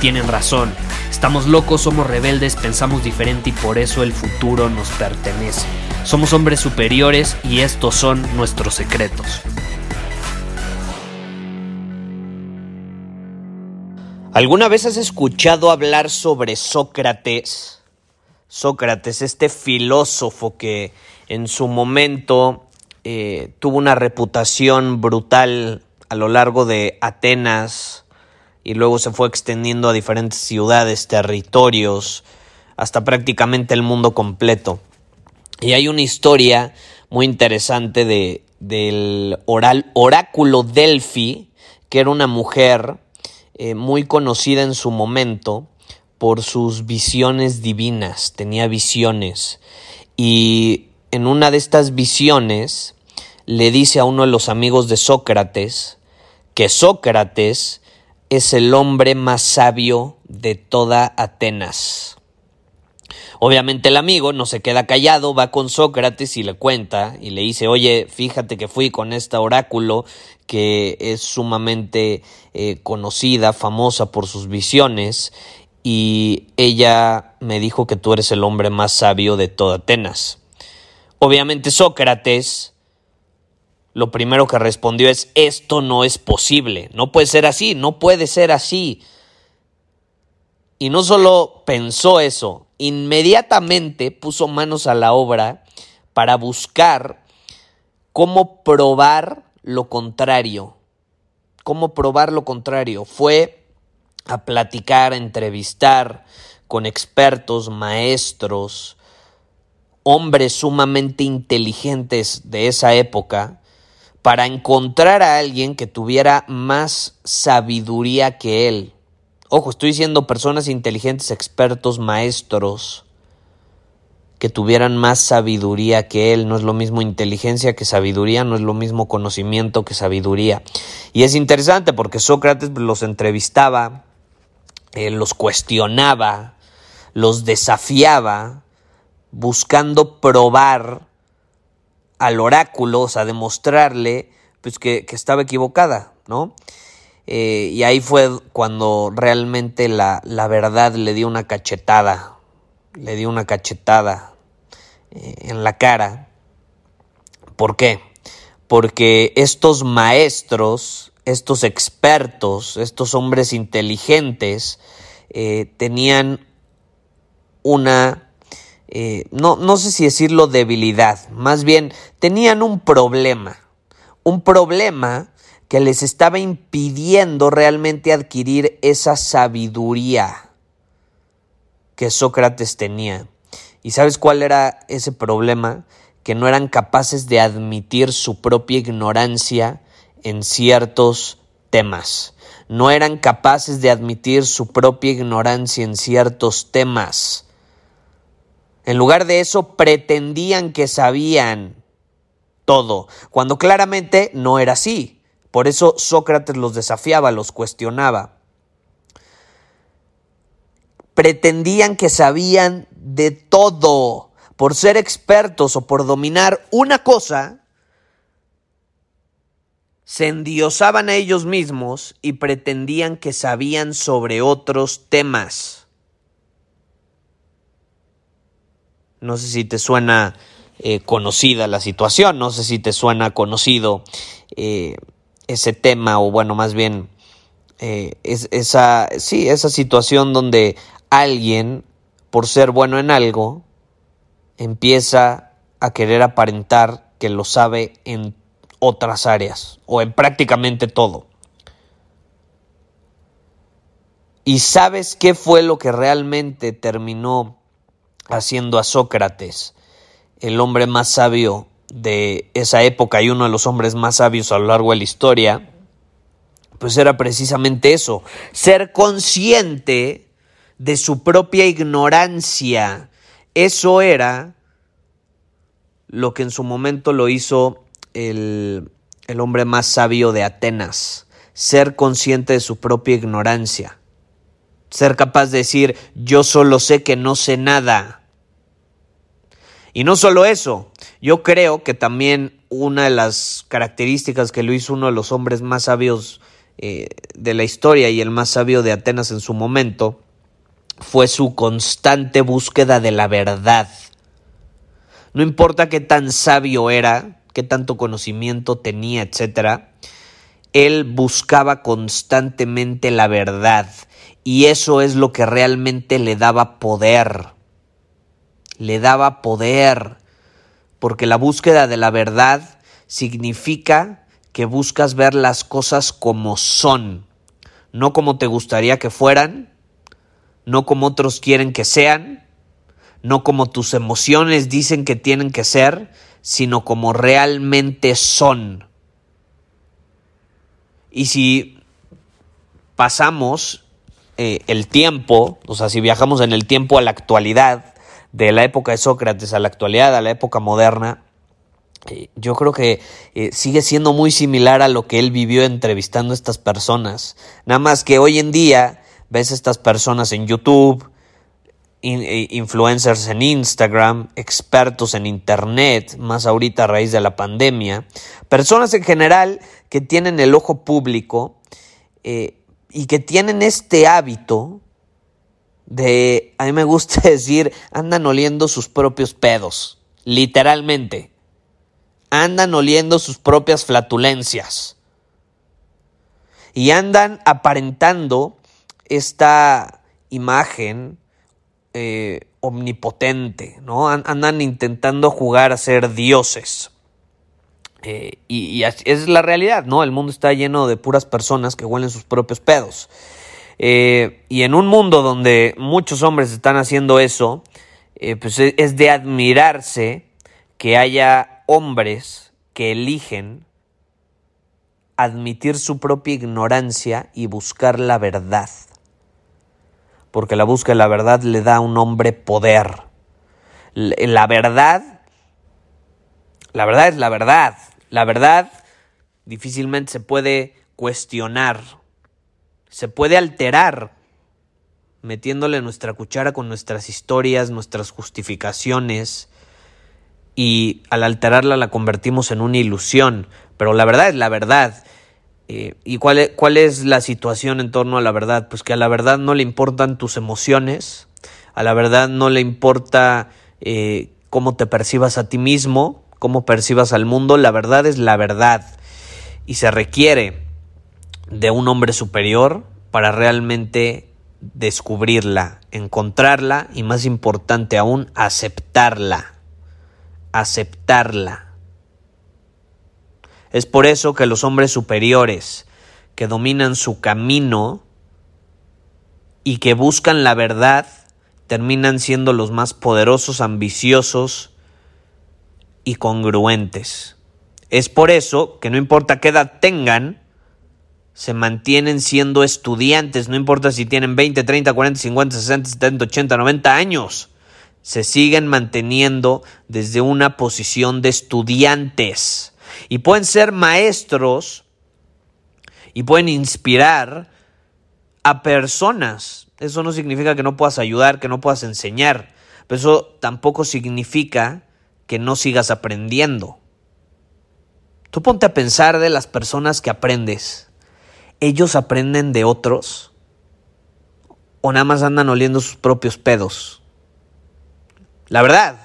tienen razón. Estamos locos, somos rebeldes, pensamos diferente y por eso el futuro nos pertenece. Somos hombres superiores y estos son nuestros secretos. ¿Alguna vez has escuchado hablar sobre Sócrates? Sócrates, este filósofo que en su momento eh, tuvo una reputación brutal a lo largo de Atenas y luego se fue extendiendo a diferentes ciudades, territorios, hasta prácticamente el mundo completo. Y hay una historia muy interesante de, del oral, oráculo Delphi, que era una mujer eh, muy conocida en su momento, por sus visiones divinas, tenía visiones. Y en una de estas visiones le dice a uno de los amigos de Sócrates que Sócrates es el hombre más sabio de toda Atenas. Obviamente el amigo no se queda callado, va con Sócrates y le cuenta y le dice, oye, fíjate que fui con esta oráculo que es sumamente eh, conocida, famosa por sus visiones, y ella me dijo que tú eres el hombre más sabio de toda Atenas. Obviamente Sócrates lo primero que respondió es, esto no es posible, no puede ser así, no puede ser así. Y no solo pensó eso, inmediatamente puso manos a la obra para buscar cómo probar lo contrario. ¿Cómo probar lo contrario? Fue a platicar, a entrevistar con expertos, maestros, hombres sumamente inteligentes de esa época, para encontrar a alguien que tuviera más sabiduría que él. Ojo, estoy diciendo personas inteligentes, expertos, maestros, que tuvieran más sabiduría que él. No es lo mismo inteligencia que sabiduría, no es lo mismo conocimiento que sabiduría. Y es interesante porque Sócrates los entrevistaba eh, los cuestionaba, los desafiaba, buscando probar al oráculo, o sea, demostrarle pues, que, estaba equivocada, ¿no? Eh, y ahí fue cuando realmente la, la, verdad le dio una cachetada, le dio una cachetada eh, en la cara. ¿Por qué? Porque estos maestros estos expertos, estos hombres inteligentes, eh, tenían una, eh, no, no sé si decirlo debilidad, más bien tenían un problema, un problema que les estaba impidiendo realmente adquirir esa sabiduría que Sócrates tenía. ¿Y sabes cuál era ese problema? Que no eran capaces de admitir su propia ignorancia en ciertos temas. No eran capaces de admitir su propia ignorancia en ciertos temas. En lugar de eso, pretendían que sabían todo, cuando claramente no era así. Por eso Sócrates los desafiaba, los cuestionaba. Pretendían que sabían de todo. Por ser expertos o por dominar una cosa, se endiosaban a ellos mismos y pretendían que sabían sobre otros temas. No sé si te suena eh, conocida la situación, no sé si te suena conocido eh, ese tema o bueno, más bien eh, es, esa, sí, esa situación donde alguien, por ser bueno en algo, empieza a querer aparentar que lo sabe en otras áreas o en prácticamente todo. ¿Y sabes qué fue lo que realmente terminó haciendo a Sócrates el hombre más sabio de esa época y uno de los hombres más sabios a lo largo de la historia, pues era precisamente eso, ser consciente de su propia ignorancia. Eso era lo que en su momento lo hizo el, el hombre más sabio de Atenas, ser consciente de su propia ignorancia, ser capaz de decir yo solo sé que no sé nada y no solo eso, yo creo que también una de las características que lo hizo uno de los hombres más sabios eh, de la historia y el más sabio de Atenas en su momento fue su constante búsqueda de la verdad. No importa qué tan sabio era, qué tanto conocimiento tenía, etc., él buscaba constantemente la verdad y eso es lo que realmente le daba poder le daba poder, porque la búsqueda de la verdad significa que buscas ver las cosas como son, no como te gustaría que fueran, no como otros quieren que sean, no como tus emociones dicen que tienen que ser, sino como realmente son. Y si pasamos eh, el tiempo, o sea, si viajamos en el tiempo a la actualidad, de la época de Sócrates a la actualidad, a la época moderna, eh, yo creo que eh, sigue siendo muy similar a lo que él vivió entrevistando a estas personas. Nada más que hoy en día ves a estas personas en YouTube, eh, influencers en Instagram, expertos en Internet, más ahorita a raíz de la pandemia, personas en general que tienen el ojo público y que tienen este hábito de, a mí me gusta decir, andan oliendo sus propios pedos, literalmente. Andan oliendo sus propias flatulencias. Y andan aparentando esta imagen eh, omnipotente, ¿no? Andan intentando jugar a ser dioses. Eh, y, es la realidad, ¿no? El mundo está lleno de puras personas que huelen sus propios pedos. Eh, y en un mundo donde muchos hombres están haciendo eso, eh, pues e, es de admirarse que haya hombres que eligen admitir su propia ignorancia y buscar la verdad. Porque la búsqueda de la verdad le da a un hombre poder. La verdad, la verdad es la verdad. La verdad difícilmente se puede cuestionar se puede alterar metiéndole nuestra cuchara con nuestras historias, nuestras justificaciones, y al alterarla la convertimos en una ilusión, pero la verdad es la verdad. Eh, ¿Y cuál es, cuál es la situación en torno a la verdad? Pues que a la verdad no le importan tus emociones, a la verdad no le importa eh, cómo te percibas a ti mismo, cómo percibas al mundo, la verdad es la verdad. Y se requiere de un hombre superior para realmente descubrirla, encontrarla y más importante aún, aceptarla. Aceptarla. Es por eso que los hombres superiores que dominan su camino y que buscan la verdad terminan siendo los más poderosos, ambiciosos y congruentes. Es por eso que no importa qué edad tengan, se mantienen siendo estudiantes, no importa si tienen 20, 30, 40, 50, 60, 70, 80, 90 años, se siguen manteniendo desde una posición de estudiantes y pueden ser maestros y pueden inspirar a personas. Eso no significa que no puedas ayudar, que no puedas enseñar, pero eso tampoco significa que no sigas aprendiendo. Tú ponte a pensar de las personas que aprendes ellos aprenden de otros o nada más andan oliendo sus propios pedos. La verdad,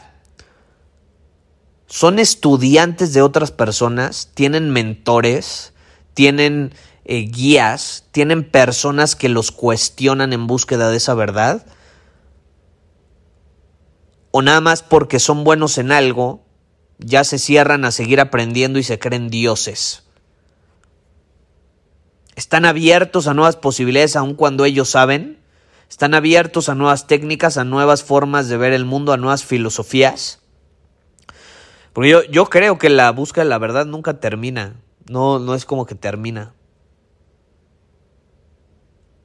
son estudiantes de otras personas, tienen mentores, tienen eh, guías, tienen personas que los cuestionan en búsqueda de esa verdad. O nada más porque son buenos en algo, ya se cierran a seguir aprendiendo y se creen dioses. Están abiertos a nuevas posibilidades aun cuando ellos saben. ¿Están abiertos a nuevas técnicas, a nuevas formas de ver el mundo, a nuevas filosofías? Porque yo, yo creo que la búsqueda de la verdad nunca termina. No, no es como que termina.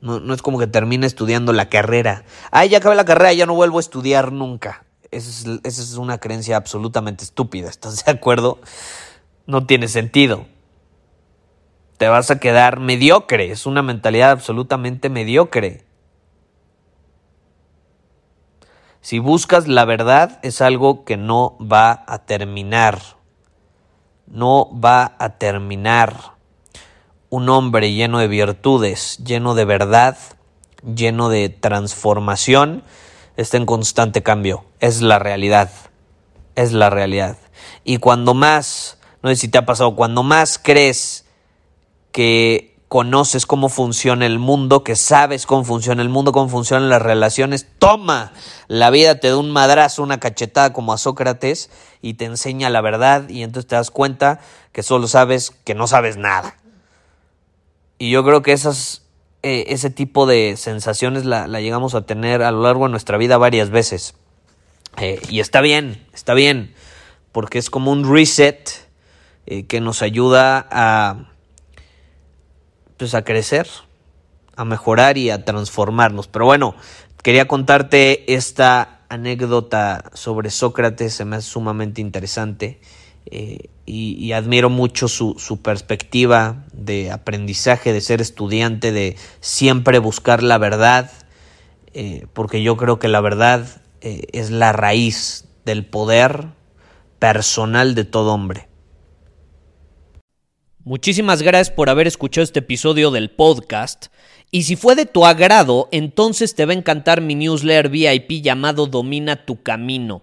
No, no es como que termine estudiando la carrera. Ah, ya acabé la carrera, ya no vuelvo a estudiar nunca. Esa es, una creencia absolutamente estúpida. ¿Estás de acuerdo? No tiene sentido. Te vas a quedar mediocre. Es una mentalidad absolutamente mediocre. Si buscas la verdad es algo que no va a terminar. No va a terminar un hombre lleno de virtudes, lleno de verdad, lleno de transformación, está en constante cambio. Es la realidad. Es la realidad. Y cuando más, no sé si te ha pasado, cuando más crees que conoces cómo funciona el mundo, que sabes cómo funciona el mundo, cómo funcionan las relaciones, toma, la vida te da un madrazo, una cachetada como a Sócrates y te enseña la verdad y entonces te das cuenta que solo sabes que no sabes nada. Y yo creo que esas, eh, ese tipo de sensaciones la, llegamos a tener a lo largo de nuestra vida varias veces. Eh, y está bien, está bien, porque es como un reset eh, que nos ayuda a, pues a crecer, a mejorar y a transformarnos. Pero bueno, quería contarte esta anécdota sobre Sócrates, se me hace sumamente interesante. Y, admiro mucho su, su, perspectiva de aprendizaje, de ser estudiante, de siempre buscar la verdad, eh, porque yo creo que la verdad eh, es la raíz del poder personal de todo hombre. Muchísimas gracias por haber escuchado este episodio del podcast. Y si fue de tu agrado, entonces te va a encantar mi newsletter VIP llamado Domina tu Camino.